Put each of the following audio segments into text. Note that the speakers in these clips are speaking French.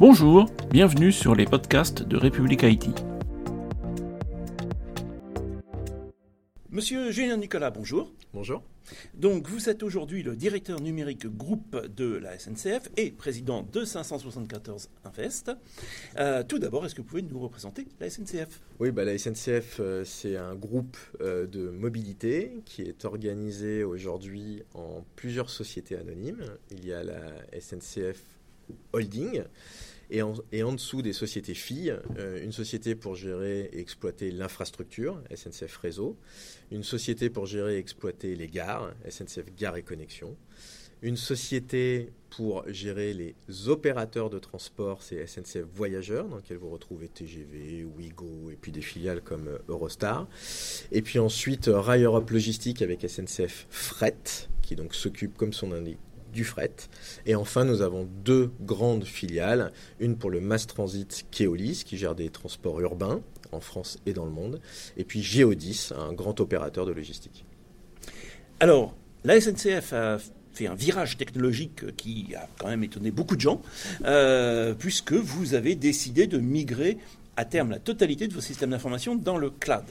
Bonjour, bienvenue sur les podcasts de République Haïti. Monsieur Julien Nicolas, bonjour. Bonjour. Donc, vous êtes aujourd'hui le directeur numérique groupe de la SNCF et président de 574 Invest. Euh, tout d'abord, est-ce que vous pouvez nous représenter la SNCF Oui, bah, la SNCF, euh, c'est un groupe euh, de mobilité qui est organisé aujourd'hui en plusieurs sociétés anonymes. Il y a la SNCF Holding. Et en, dessous des sociétés filles, euh, une société pour gérer et exploiter l'infrastructure, SNCF Réseau, une société pour gérer et exploiter les gares, SNCF Gare et Connexion, une société pour gérer les opérateurs de transport, c'est SNCF Voyageurs, dans lequel vous retrouvez TGV, Ouigo et puis des filiales comme euh, Eurostar. Et puis ensuite, Rail Europe Logistique avec SNCF Fret, qui donc s'occupe, comme son du fret. Et enfin, nous avons deux grandes filiales, une pour le Mass Transit Keolis, qui gère des transports urbains en France et dans le monde, et puis Geodis, un grand opérateur de logistique. Alors, la SNCF a fait un virage technologique qui a quand même étonné beaucoup de gens, euh, puisque vous avez décidé de migrer à terme la totalité de vos systèmes d'information dans le cloud.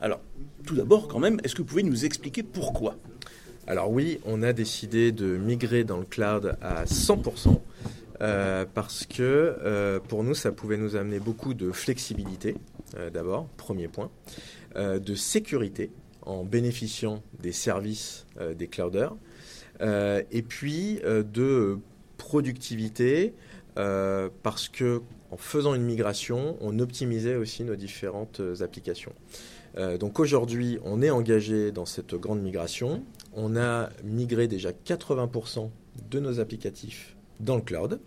Alors, tout d'abord, quand même, est-ce que vous pouvez nous expliquer pourquoi? Alors oui, on a décidé de migrer dans le cloud à 100%. Euh, parce que euh, pour nous, ça pouvait nous amener beaucoup de flexibilité, euh, d'abord, premier point, de sécurité en bénéficiant des services des clouders, et puis de productivité, parce que en faisant une migration, on optimisait aussi nos différentes applications. Euh, donc aujourd'hui, on est engagé dans cette grande migration. On a migré déjà 80% de nos applicatifs dans le cloud.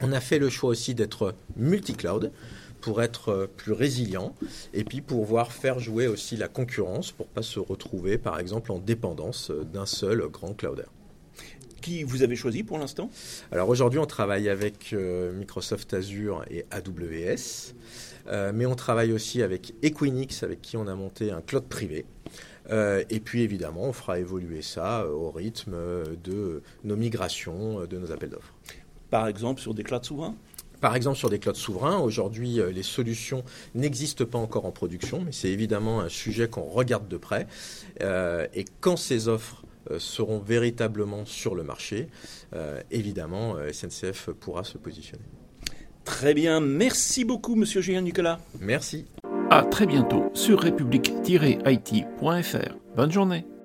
On a fait le choix aussi d'être multi-cloud pour être plus résilient et puis pouvoir faire jouer aussi la concurrence pour pas se retrouver par exemple en dépendance d'un seul grand clouder. Qui vous avez choisi pour l'instant? Alors aujourd'hui, on travaille avec euh, Microsoft Azure et AWS. Euh, mais on travaille aussi avec Equinix, avec qui on a monté un cloud privé. Euh, et puis évidemment, on fera évoluer ça au rythme de nos migrations, de nos appels d'offres. Par exemple, sur des clouds souverains? Par exemple, sur des clouds souverains, aujourd'hui, les solutions n'existent pas encore en production, mais c'est évidemment un sujet qu'on regarde de près. Et quand ces offres seront véritablement sur le marché, euh, évidemment, SNCF pourra se positionner. Très bien, merci beaucoup, monsieur Julien Nicolas. Merci. À très bientôt sur république-it.fr. Bonne journée.